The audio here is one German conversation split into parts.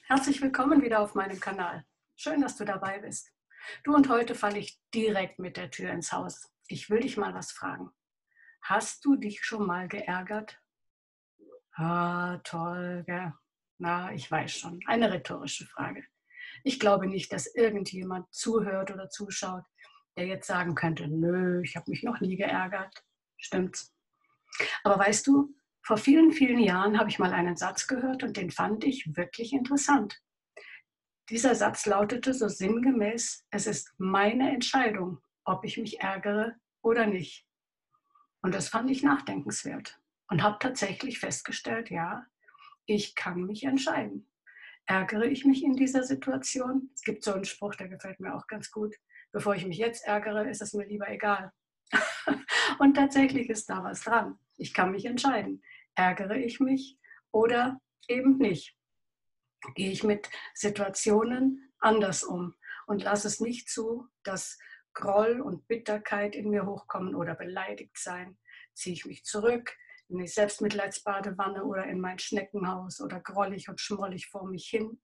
Herzlich willkommen wieder auf meinem Kanal. Schön, dass du dabei bist. Du und heute falle ich direkt mit der Tür ins Haus. Ich will dich mal was fragen. Hast du dich schon mal geärgert? Ah, toll, gell? Na, ich weiß schon. Eine rhetorische Frage. Ich glaube nicht, dass irgendjemand zuhört oder zuschaut, der jetzt sagen könnte, nö, ich habe mich noch nie geärgert. Stimmt's? Aber weißt du, vor vielen, vielen Jahren habe ich mal einen Satz gehört und den fand ich wirklich interessant. Dieser Satz lautete so sinngemäß, es ist meine Entscheidung, ob ich mich ärgere oder nicht. Und das fand ich nachdenkenswert und habe tatsächlich festgestellt, ja, ich kann mich entscheiden. Ärgere ich mich in dieser Situation? Es gibt so einen Spruch, der gefällt mir auch ganz gut. Bevor ich mich jetzt ärgere, ist es mir lieber egal. und tatsächlich ist da was dran. Ich kann mich entscheiden. Ärgere ich mich oder eben nicht? Gehe ich mit Situationen anders um und lasse es nicht zu, dass Groll und Bitterkeit in mir hochkommen oder beleidigt sein? Ziehe ich mich zurück in die Selbstmitleidsbadewanne oder in mein Schneckenhaus oder grollig und schmollig vor mich hin,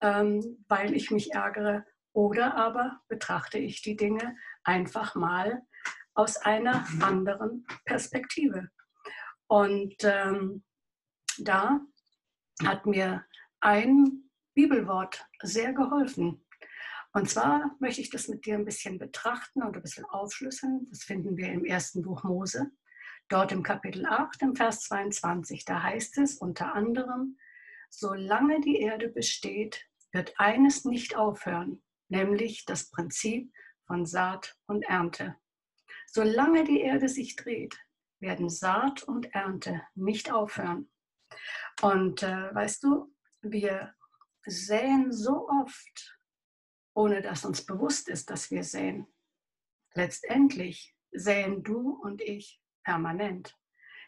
ähm, weil ich mich ärgere? Oder aber betrachte ich die Dinge einfach mal aus einer anderen Perspektive. Und ähm, da hat mir ein Bibelwort sehr geholfen. Und zwar möchte ich das mit dir ein bisschen betrachten und ein bisschen aufschlüsseln. Das finden wir im ersten Buch Mose, dort im Kapitel 8, im Vers 22. Da heißt es unter anderem, solange die Erde besteht, wird eines nicht aufhören, nämlich das Prinzip von Saat und Ernte. Solange die Erde sich dreht, werden Saat und Ernte nicht aufhören. Und äh, weißt du, wir säen so oft, ohne dass uns bewusst ist, dass wir säen. Letztendlich säen du und ich permanent.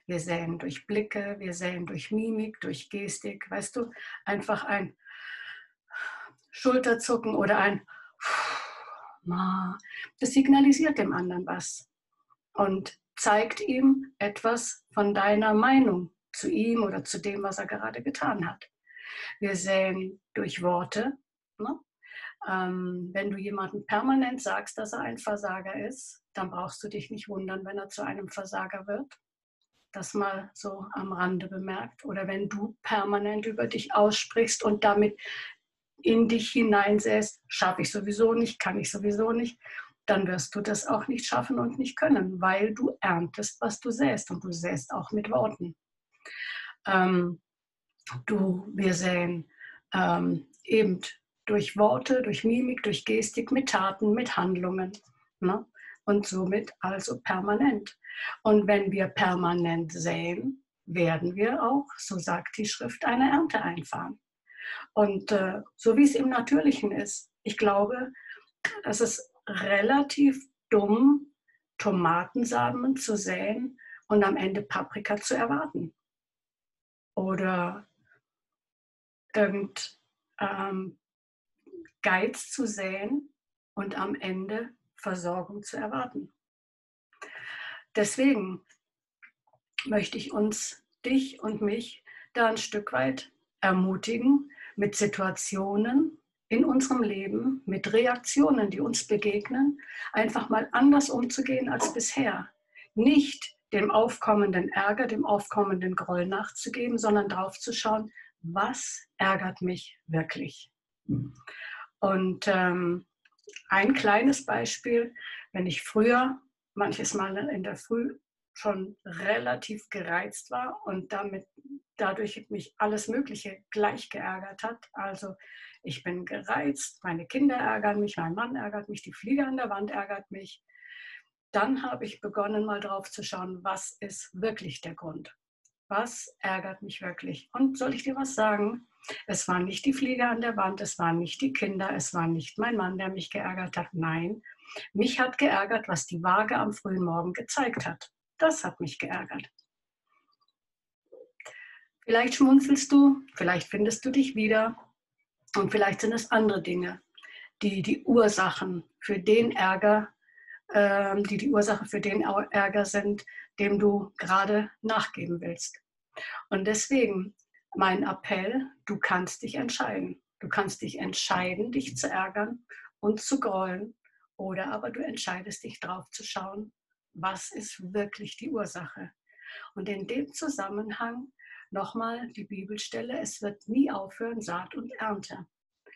Wir säen durch Blicke, wir säen durch Mimik, durch Gestik, weißt du, einfach ein Schulterzucken oder ein das signalisiert dem anderen was. Und zeigt ihm etwas von deiner Meinung zu ihm oder zu dem, was er gerade getan hat. Wir sehen durch Worte. Ne? Ähm, wenn du jemandem permanent sagst, dass er ein Versager ist, dann brauchst du dich nicht wundern, wenn er zu einem Versager wird. Das mal so am Rande bemerkt. Oder wenn du permanent über dich aussprichst und damit in dich hineinsäst, schaffe ich sowieso nicht, kann ich sowieso nicht, dann wirst du das auch nicht schaffen und nicht können, weil du erntest, was du säst und du säst auch mit Worten. Ähm, du, wir säen ähm, eben durch Worte, durch Mimik, durch Gestik, mit Taten, mit Handlungen. Ne? Und somit also permanent. Und wenn wir permanent säen, werden wir auch, so sagt die Schrift, eine Ernte einfahren. Und äh, so wie es im Natürlichen ist, ich glaube, dass es relativ dumm, Tomatensamen zu säen und am Ende Paprika zu erwarten. Oder irgend ähm, Geiz zu säen und am Ende Versorgung zu erwarten. Deswegen möchte ich uns, dich und mich, da ein Stück weit ermutigen, mit Situationen in unserem Leben mit Reaktionen, die uns begegnen, einfach mal anders umzugehen als bisher. Nicht dem aufkommenden Ärger, dem aufkommenden Groll nachzugeben, sondern drauf zu schauen, was ärgert mich wirklich. Und ähm, ein kleines Beispiel, wenn ich früher manches Mal in der Früh schon relativ gereizt war und damit dadurch mich alles Mögliche gleich geärgert hat. Also ich bin gereizt, meine Kinder ärgern mich, mein Mann ärgert mich, die Fliege an der Wand ärgert mich. Dann habe ich begonnen, mal drauf zu schauen, was ist wirklich der Grund? Was ärgert mich wirklich? Und soll ich dir was sagen? Es war nicht die Fliege an der Wand, es waren nicht die Kinder, es war nicht mein Mann, der mich geärgert hat. Nein, mich hat geärgert, was die Waage am frühen Morgen gezeigt hat. Das hat mich geärgert. Vielleicht schmunzelst du, vielleicht findest du dich wieder und vielleicht sind es andere Dinge, die die Ursachen für den Ärger, äh, die die Ursache für den Ärger sind, dem du gerade nachgeben willst. Und deswegen mein Appell, du kannst dich entscheiden. Du kannst dich entscheiden, dich zu ärgern und zu grollen. Oder aber du entscheidest dich drauf zu schauen, was ist wirklich die Ursache. Und in dem Zusammenhang nochmal die Bibelstelle, es wird nie aufhören, Saat und Ernte.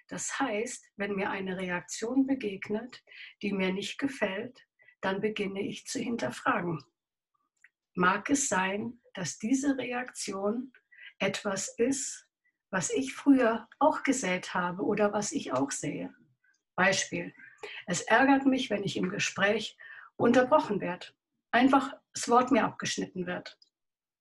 Das heißt, wenn mir eine Reaktion begegnet, die mir nicht gefällt, dann beginne ich zu hinterfragen. Mag es sein, dass diese Reaktion etwas ist, was ich früher auch gesät habe oder was ich auch sehe? Beispiel. Es ärgert mich, wenn ich im Gespräch unterbrochen werde. Einfach das Wort mir abgeschnitten wird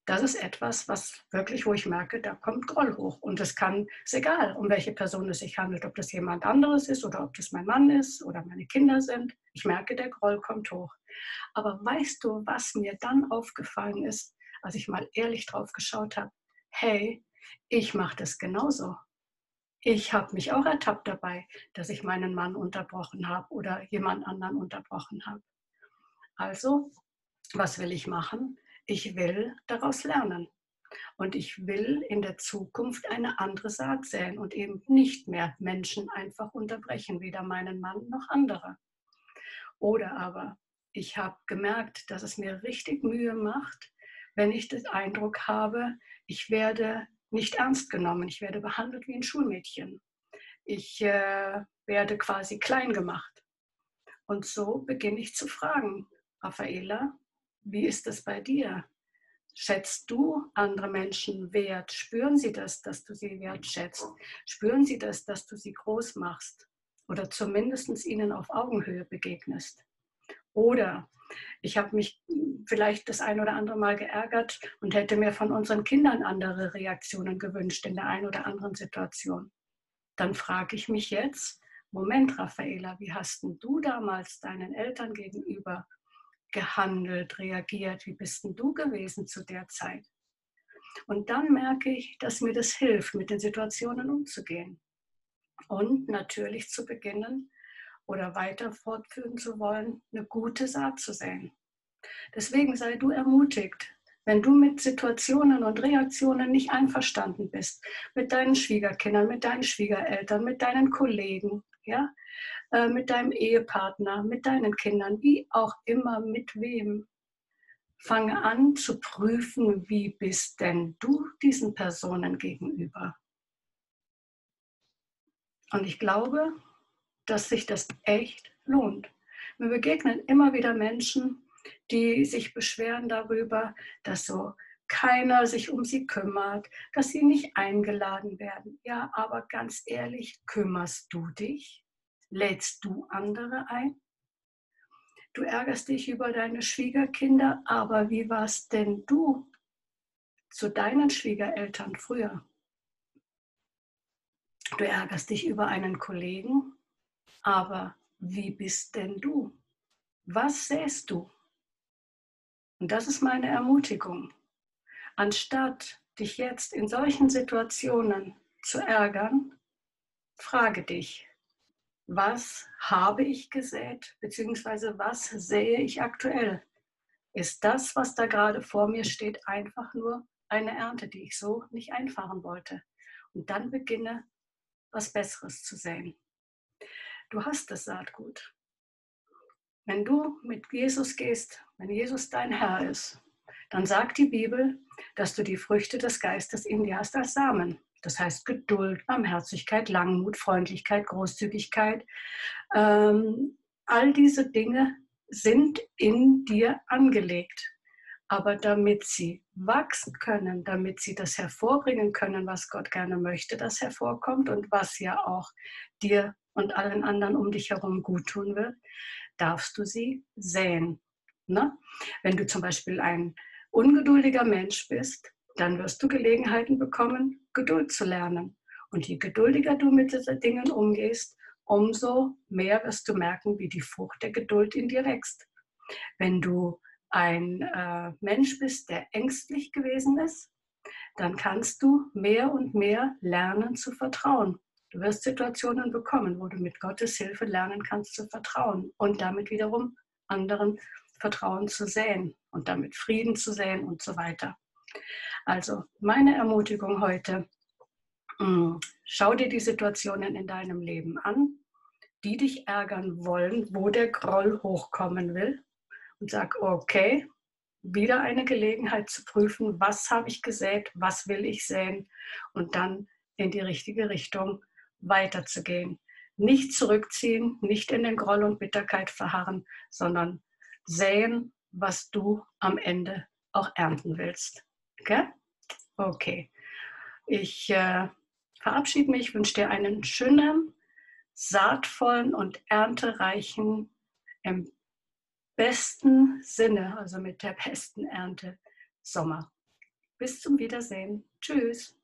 das ist etwas, was wirklich, wo ich merke, da kommt Groll hoch. Und es kann, ist egal, um welche Person es sich handelt, ob das jemand anderes ist oder ob das mein Mann ist oder meine Kinder sind. Ich merke, der Groll kommt hoch. Aber weißt du, was mir dann aufgefallen ist, als ich mal ehrlich drauf geschaut habe? Hey, ich mache das genauso. Ich habe mich auch ertappt dabei, dass ich meinen Mann unterbrochen habe oder jemand anderen unterbrochen habe. Also, was will ich machen? Ich will daraus lernen. Und ich will in der Zukunft eine andere Saat säen und eben nicht mehr Menschen einfach unterbrechen, weder meinen Mann noch andere. Oder aber ich habe gemerkt, dass es mir richtig Mühe macht, wenn ich den Eindruck habe, ich werde nicht ernst genommen, ich werde behandelt wie ein Schulmädchen. Ich äh, werde quasi klein gemacht. Und so beginne ich zu fragen, Raffaela, wie ist das bei dir? Schätzt du andere Menschen wert? Spüren sie das, dass du sie wertschätzt? Spüren sie das, dass du sie groß machst? Oder zumindest ihnen auf Augenhöhe begegnest? Oder ich habe mich vielleicht das ein oder andere Mal geärgert und hätte mir von unseren Kindern andere Reaktionen gewünscht in der einen oder anderen Situation. Dann frage ich mich jetzt, Moment, Raffaela, wie hast du damals deinen Eltern gegenüber gehandelt, reagiert? Wie bist denn du gewesen zu der Zeit? Und dann merke ich, dass mir das hilft, mit den Situationen umzugehen. Und natürlich zu beginnen oder weiter fortführen zu wollen, eine gute Saat zu säen. Deswegen sei du ermutigt, wenn du mit Situationen und Reaktionen nicht einverstanden bist, mit deinen Schwiegerkindern, mit deinen Schwiegereltern, mit deinen Kollegen, ja, äh, mit deinem Ehepartner, mit deinen Kindern, wie auch immer, mit wem. Fange an zu prüfen, wie bist denn du diesen Personen gegenüber. Und ich glaube, dass sich das echt lohnt. Mir begegnen immer wieder Menschen, die sich beschweren darüber, dass so keiner sich um sie kümmert, dass sie nicht eingeladen werden. Ja, aber ganz ehrlich, kümmerst du dich? Lädst du andere ein? Du ärgerst dich über deine Schwiegerkinder, aber wie warst denn du zu deinen Schwiegereltern früher? Du ärgerst dich über einen Kollegen, aber wie bist denn du? Was sähst du? Und das ist meine Ermutigung. Anstatt dich jetzt in solchen Situationen zu ärgern, frage dich, was habe ich gesät, beziehungsweise was sähe ich aktuell? Ist das, was da gerade vor mir steht, einfach nur eine Ernte, die ich so nicht einfahren wollte? Und dann beginne, was Besseres zu säen. Du hast das Saatgut. Wenn du mit Jesus gehst, wenn Jesus dein Herr ist, dann sagt die Bibel, dass du die Früchte des Geistes in dir hast als Samen. Das heißt Geduld, Barmherzigkeit, Langmut, Freundlichkeit, Großzügigkeit. Ähm, all diese Dinge sind in dir angelegt. Aber damit sie wachsen können, damit sie das hervorbringen können, was Gott gerne möchte, das hervorkommt und was ja auch dir und allen anderen um dich herum gut tun wird, darfst du sie säen. Ne? Wenn du zum Beispiel ein ungeduldiger Mensch bist, dann wirst du Gelegenheiten bekommen, Geduld zu lernen. Und je geduldiger du mit diesen Dingen umgehst, umso mehr wirst du merken, wie die Frucht der Geduld in dir wächst. Wenn du ein äh, Mensch bist, der ängstlich gewesen ist, dann kannst du mehr und mehr lernen zu vertrauen. Du wirst Situationen bekommen, wo du mit Gottes Hilfe lernen kannst zu vertrauen und damit wiederum anderen Vertrauen zu säen und damit Frieden zu säen und so weiter. Also meine Ermutigung heute, hm, schau dir die Situationen in deinem Leben an, die dich ärgern wollen, wo der Groll hochkommen will und sag, okay, wieder eine Gelegenheit zu prüfen, was habe ich gesät, was will ich sehen und dann in die richtige Richtung weiterzugehen. Nicht zurückziehen, nicht in den Groll und Bitterkeit verharren, sondern sehen, was du am Ende auch ernten willst. Okay? Okay. Ich äh, verabschiede mich, wünsche dir einen schönen, saatvollen und erntereichen, im besten Sinne, also mit der besten Ernte, Sommer. Bis zum Wiedersehen. Tschüss.